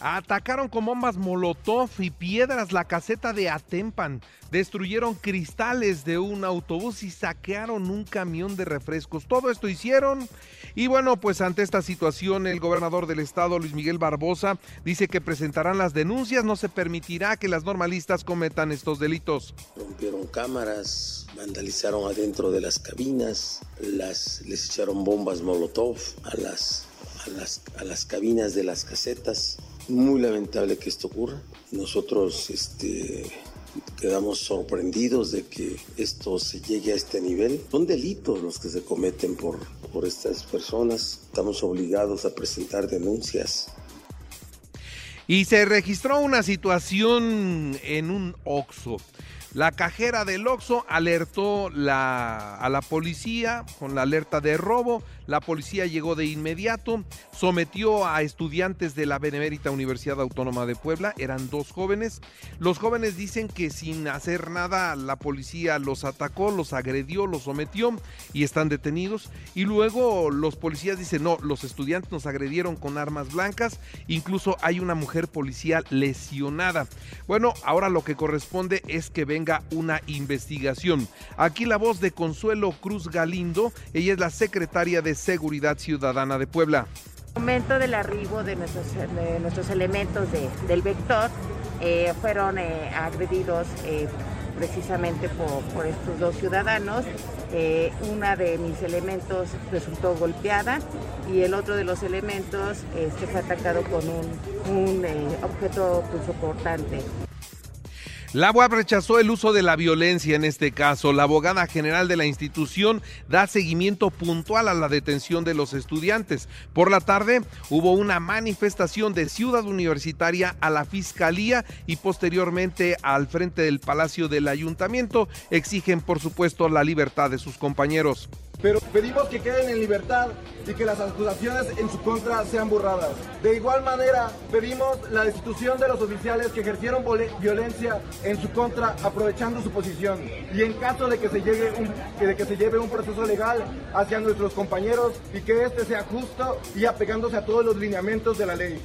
Atacaron con bombas Molotov y piedras la caseta de Atempan. Destruyeron cristales de un autobús y saquearon un camión de refrescos. Todo esto hicieron. Y bueno, pues ante esta situación, el gobernador del estado, Luis Miguel Barbosa, dice que presentarán las denuncias. No se permitirá que las normalistas cometan estos delitos. Rompieron cámaras, vandalizaron adentro de las cabinas, les echaron bombas Molotov a las, a las, a las cabinas de las casetas muy lamentable que esto ocurra. Nosotros este, quedamos sorprendidos de que esto se llegue a este nivel. Son delitos los que se cometen por, por estas personas. Estamos obligados a presentar denuncias. Y se registró una situación en un OXO. La cajera del Oxxo alertó a la policía con la alerta de robo. La policía llegó de inmediato, sometió a estudiantes de la Benemérita Universidad Autónoma de Puebla, eran dos jóvenes. Los jóvenes dicen que sin hacer nada la policía los atacó, los agredió, los sometió y están detenidos. Y luego los policías dicen, no, los estudiantes nos agredieron con armas blancas, incluso hay una mujer policial lesionada. Bueno, ahora lo que corresponde es que una investigación. Aquí la voz de Consuelo Cruz Galindo, ella es la secretaria de Seguridad Ciudadana de Puebla. momento del arribo de nuestros, elementos del vector, eh, fueron eh, agredidos eh, precisamente por, estos dos ciudadanos. una de mis elementos resultó golpeada y el otro de los elementos este, fue atacado con un, un objeto cortante. La UAP rechazó el uso de la violencia en este caso. La abogada general de la institución da seguimiento puntual a la detención de los estudiantes. Por la tarde hubo una manifestación de Ciudad Universitaria a la Fiscalía y posteriormente al frente del Palacio del Ayuntamiento. Exigen, por supuesto, la libertad de sus compañeros pero pedimos que queden en libertad y que las acusaciones en su contra sean borradas. De igual manera, pedimos la destitución de los oficiales que ejercieron violencia en su contra aprovechando su posición y en caso de que se llegue un, de que se lleve un proceso legal hacia nuestros compañeros y que este sea justo y apegándose a todos los lineamientos de la ley.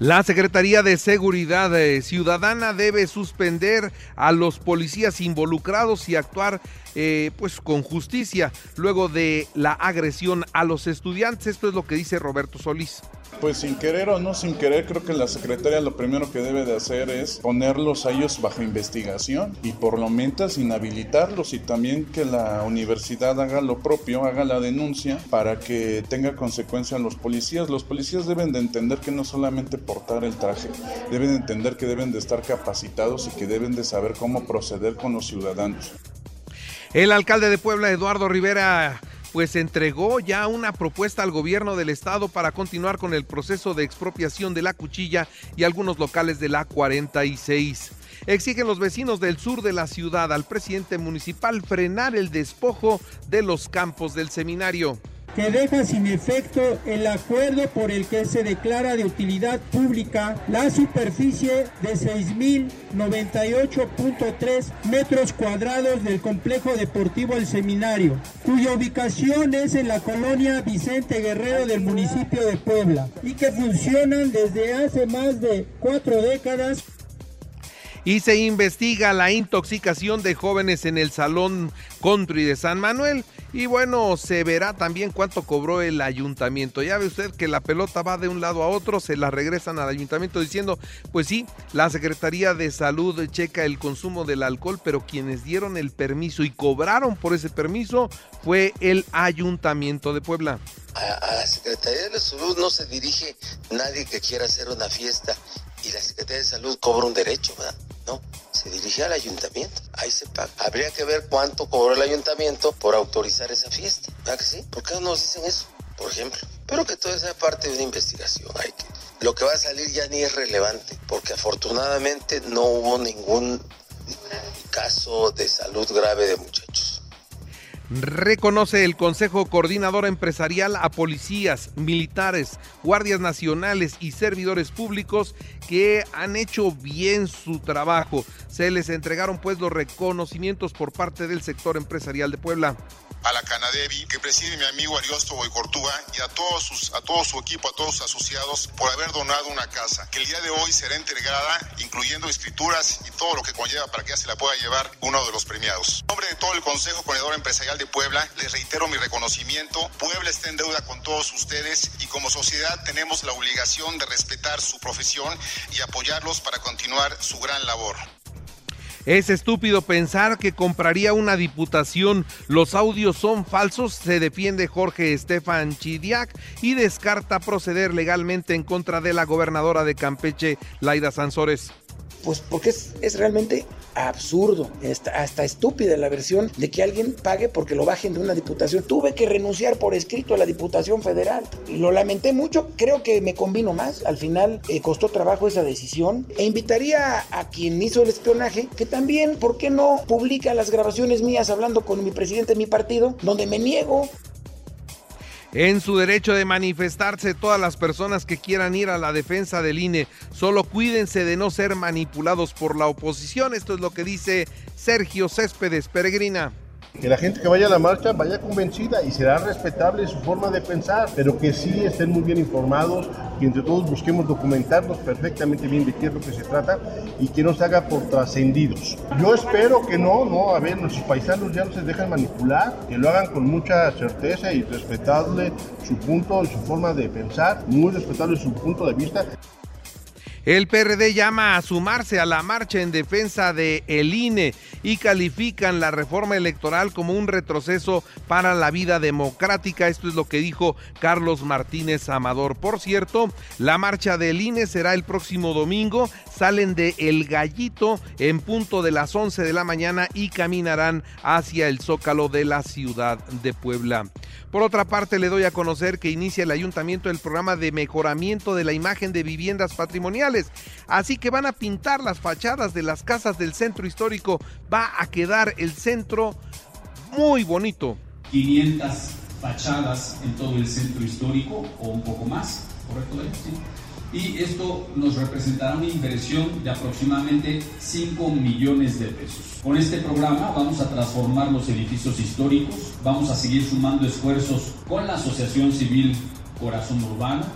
La Secretaría de Seguridad eh, Ciudadana debe suspender a los policías involucrados y actuar eh, pues con justicia luego de la agresión a los estudiantes. Esto es lo que dice Roberto Solís. Pues sin querer o no sin querer, creo que la Secretaría lo primero que debe de hacer es ponerlos a ellos bajo investigación y por lo menos inhabilitarlos y también que la universidad haga lo propio, haga la denuncia para que tenga consecuencia a los policías. Los policías deben de entender que no solamente portar el traje, deben de entender que deben de estar capacitados y que deben de saber cómo proceder con los ciudadanos. El alcalde de Puebla, Eduardo Rivera, pues entregó ya una propuesta al gobierno del estado para continuar con el proceso de expropiación de la cuchilla y algunos locales de la 46. Exigen los vecinos del sur de la ciudad al presidente municipal frenar el despojo de los campos del seminario que deja sin efecto el acuerdo por el que se declara de utilidad pública la superficie de 6.098.3 metros cuadrados del complejo deportivo El Seminario, cuya ubicación es en la colonia Vicente Guerrero del municipio de Puebla y que funcionan desde hace más de cuatro décadas. Y se investiga la intoxicación de jóvenes en el Salón Country de San Manuel Y bueno, se verá también cuánto cobró el ayuntamiento. Ya ve usted que la pelota va de un lado a otro, se la regresan al ayuntamiento diciendo, pues sí, la Secretaría de Salud checa el consumo del alcohol, pero quienes dieron el permiso y cobraron por ese permiso fue el ayuntamiento de Puebla. A, la Secretaría de Salud no se dirige nadie que quiera hacer una fiesta y la Secretaría de Salud cobra un derecho, ¿verdad? Se dirige al ayuntamiento, ahí se paga. Habría que ver cuánto cobró el ayuntamiento por autorizar esa fiesta, ¿verdad que sí? ¿Por qué no nos dicen eso, por ejemplo? Pero que todo sea parte de una investigación. Lo que va a salir ya ni es relevante, porque afortunadamente no hubo ningún caso de salud grave de muchachos. Reconoce el Consejo Coordinador Empresarial a policías, militares, guardias nacionales y servidores públicos que han hecho bien su trabajo. Se les entregaron pues los reconocimientos por parte del sector empresarial de Puebla a la Canadevi, que preside mi amigo Ariosto Boicortúa, y a todos sus, a todo su equipo, a todos sus asociados, por haber donado una casa, que el día de hoy será entregada, incluyendo escrituras y todo lo que conlleva para que ya se la pueda llevar uno de los premiados. En nombre de todo el Consejo Corredor Empresarial de Puebla, les reitero mi reconocimiento. Puebla está en deuda con todos ustedes y como sociedad tenemos la obligación de respetar su profesión y apoyarlos para continuar su gran labor. Es estúpido pensar que compraría una diputación. Los audios son falsos, se defiende Jorge Estefan Chidiac y descarta proceder legalmente en contra de la gobernadora de Campeche, Laida Sansores. Pues porque es, es realmente absurdo, hasta, estúpida la versión de que alguien pague porque lo bajen de una diputación. Tuve que renunciar por escrito a la Diputación Federal. Lo lamenté mucho, creo que me convino más. Al final eh, costó trabajo esa decisión. E invitaría a quien hizo el espionaje que también, ¿por qué no publica las grabaciones mías hablando con mi presidente de mi partido, donde me niego en su derecho de manifestarse todas las personas que quieran ir a la defensa del INE. Solo cuídense de no ser manipulados por la oposición. Esto es lo que dice Sergio Céspedes Peregrina que la gente que vaya a la marcha vaya convencida y será respetable su forma de pensar, pero que sí estén muy bien informados, que entre todos busquemos documentarnos perfectamente bien de qué es lo que se trata y que no se haga por trascendidos. Yo espero que no, no, a ver, nuestros paisanos ya no se dejan manipular, que lo hagan con mucha certeza y respetable su punto y su forma de pensar, muy respetable su punto de vista. El PRD llama a sumarse a la marcha en defensa de el INE y califican la reforma electoral como un retroceso para la vida democrática. Esto es lo que dijo Carlos Martínez Amador. Por cierto, la marcha del INE será el próximo domingo. Salen de El Gallito en punto de las 11 de la mañana y caminarán hacia el Zócalo de la ciudad de Puebla. Por otra parte, le doy a conocer que inicia el ayuntamiento el programa de mejoramiento de la imagen de viviendas patrimoniales Así que van a pintar las fachadas de las casas del centro histórico. Va a quedar el centro muy bonito. 500 fachadas en todo el centro histórico o un poco más, ¿correcto? Sí. Y esto nos representará una inversión de aproximadamente 5 millones de pesos. Con este programa vamos a transformar los edificios históricos, vamos a seguir sumando esfuerzos con la Asociación Civil Corazón Urbano.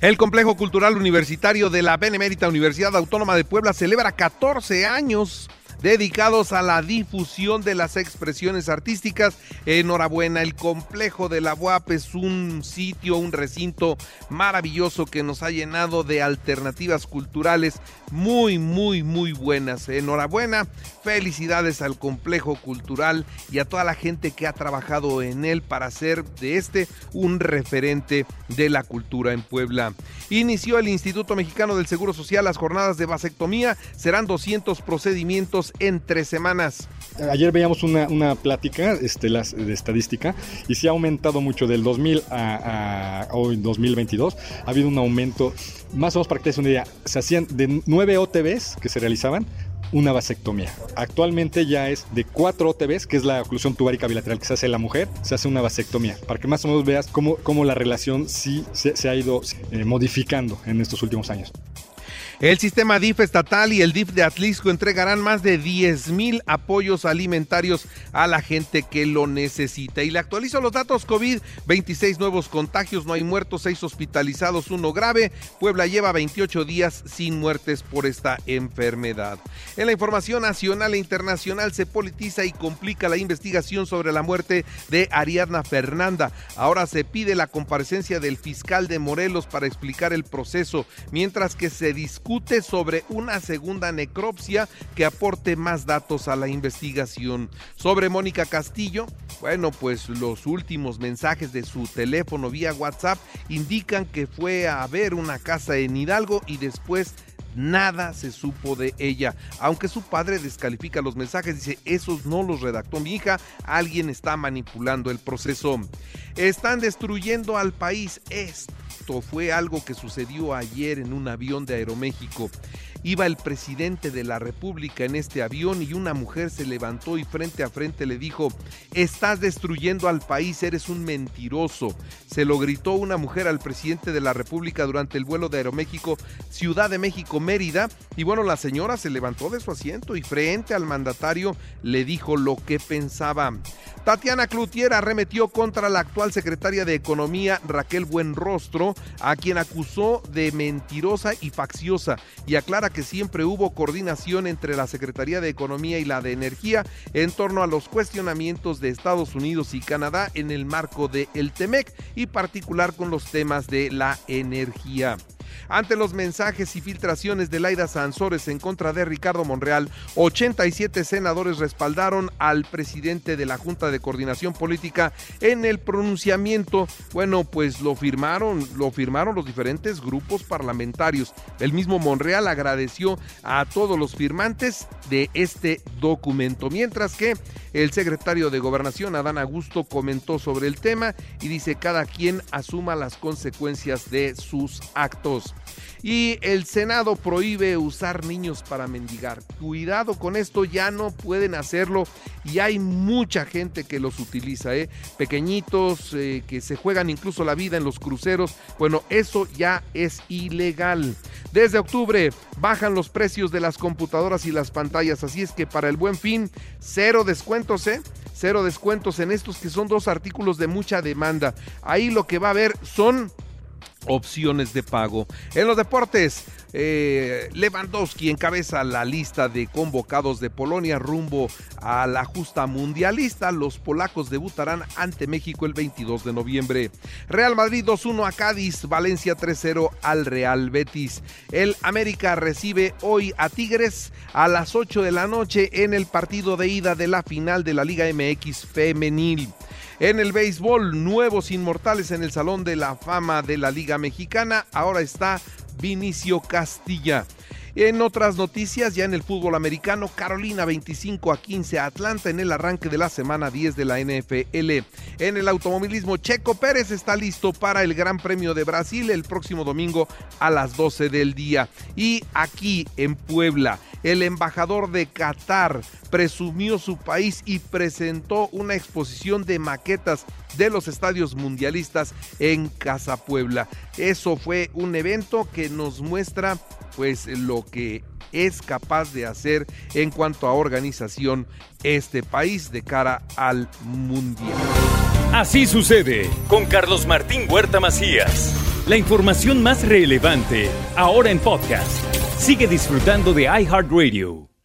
El Complejo Cultural Universitario de la Benemérita Universidad Autónoma de Puebla celebra 14 años dedicados a la difusión de las expresiones artísticas. Enhorabuena, el complejo de la UAP es un sitio, un recinto maravilloso que nos ha llenado de alternativas culturales muy, muy, muy buenas. Enhorabuena, felicidades al complejo cultural y a toda la gente que ha trabajado en él para hacer de este un referente de la cultura en Puebla. Inició el Instituto Mexicano del Seguro Social las jornadas de vasectomía. Serán 200 procedimientos en tres semanas. Ayer veíamos una, plática este, de estadística y se ha aumentado mucho del 2000 a, hoy 2022. Ha habido un aumento, más o menos para que te una idea, se hacían de nueve OTBs que se realizaban, una vasectomía. Actualmente ya es de cuatro OTBs, que es la oclusión tubárica bilateral que se hace en la mujer, se hace una vasectomía, para que más o menos veas cómo, cómo la relación sí se, ha ido eh, modificando en estos últimos años. El sistema DIF estatal y el DIF de Atlisco entregarán más de 10 mil apoyos alimentarios a la gente que lo necesita. Y le actualizo los datos COVID, 26 nuevos contagios, no hay muertos, 6 hospitalizados, uno grave. Puebla lleva 28 días sin muertes por esta enfermedad. En la información nacional e internacional se politiza y complica la investigación sobre la muerte de Ariadna Fernanda. Ahora se pide la comparecencia del fiscal de Morelos para explicar el proceso, mientras que se discute discute sobre una segunda necropsia que aporte más datos a la investigación. Sobre Mónica Castillo, bueno, pues los últimos mensajes de su teléfono vía WhatsApp indican que fue a ver una casa en Hidalgo y después nada se supo de ella. Aunque su padre descalifica los mensajes, dice, esos no los redactó mi hija, alguien está manipulando el proceso. Están destruyendo al país. Esto fue algo que sucedió ayer en un avión de Aeroméxico. Iba el presidente de la República en este avión y una mujer se levantó y frente a frente le dijo, estás destruyendo al país, eres un mentiroso. Se lo gritó una mujer al presidente de la República durante el vuelo de Aeroméxico Ciudad de México Mérida y bueno, la señora se levantó de su asiento y frente al mandatario le dijo lo que pensaba. Tatiana Cloutier arremetió contra la actual secretaria de Economía Raquel Buenrostro, a quien acusó de mentirosa y facciosa y aclara que siempre hubo coordinación entre la Secretaría de Economía y la de Energía en torno a los cuestionamientos de Estados Unidos y Canadá en el marco de el TEMEC y particular con los temas de la energía. Ante los mensajes y filtraciones de Laida Sansores en contra de Ricardo Monreal, 87 senadores respaldaron al presidente de la Junta de Coordinación Política en el pronunciamiento. Bueno, pues lo firmaron, lo firmaron los diferentes grupos parlamentarios. El mismo Monreal agradeció a todos los firmantes de este documento, mientras que el secretario de Gobernación, Adán Augusto, comentó sobre el tema y dice cada quien asuma las consecuencias de sus actos. Y el Senado prohíbe usar niños para mendigar. Cuidado con esto, ya no pueden hacerlo y hay mucha gente que los utiliza, ¿eh? pequeñitos eh, que se juegan incluso la vida en los cruceros. Bueno, eso ya es ilegal. Desde octubre bajan los precios de las computadoras y las pantallas, así es que para el buen fin, cero descuentos, ¿eh? Cero descuentos en estos que son dos artículos de mucha demanda. Ahí lo que va a haber son opciones de pago. En los deportes, eh, Lewandowski encabeza la lista de convocados de Polonia rumbo a la justa mundialista. Los polacos debutarán ante México el 22 de noviembre. Real Madrid 2-1 a Cádiz, Valencia 3-0 al Real Betis. El América recibe hoy a Tigres a las 8 de la noche en el partido de ida de la final de la Liga MX femenil. En el béisbol, nuevos inmortales en el Salón de la Fama de la Liga Mexicana. Ahora está Vinicio Castilla. En otras noticias, ya en el fútbol americano, Carolina 25 a 15 a Atlanta en el arranque de la semana 10 de la NFL. En el automovilismo, Checo Pérez está listo para el Gran Premio de Brasil el próximo domingo a las 12 del día. Y aquí en Puebla, el embajador de Qatar presumió su país y presentó una exposición de maquetas de los estadios mundialistas en Casa Puebla. Eso fue un evento que nos muestra pues lo que es capaz de hacer en cuanto a organización este país de cara al mundial. Así sucede con Carlos Martín Huerta Macías. La información más relevante ahora en podcast. Sigue disfrutando de iHeartRadio.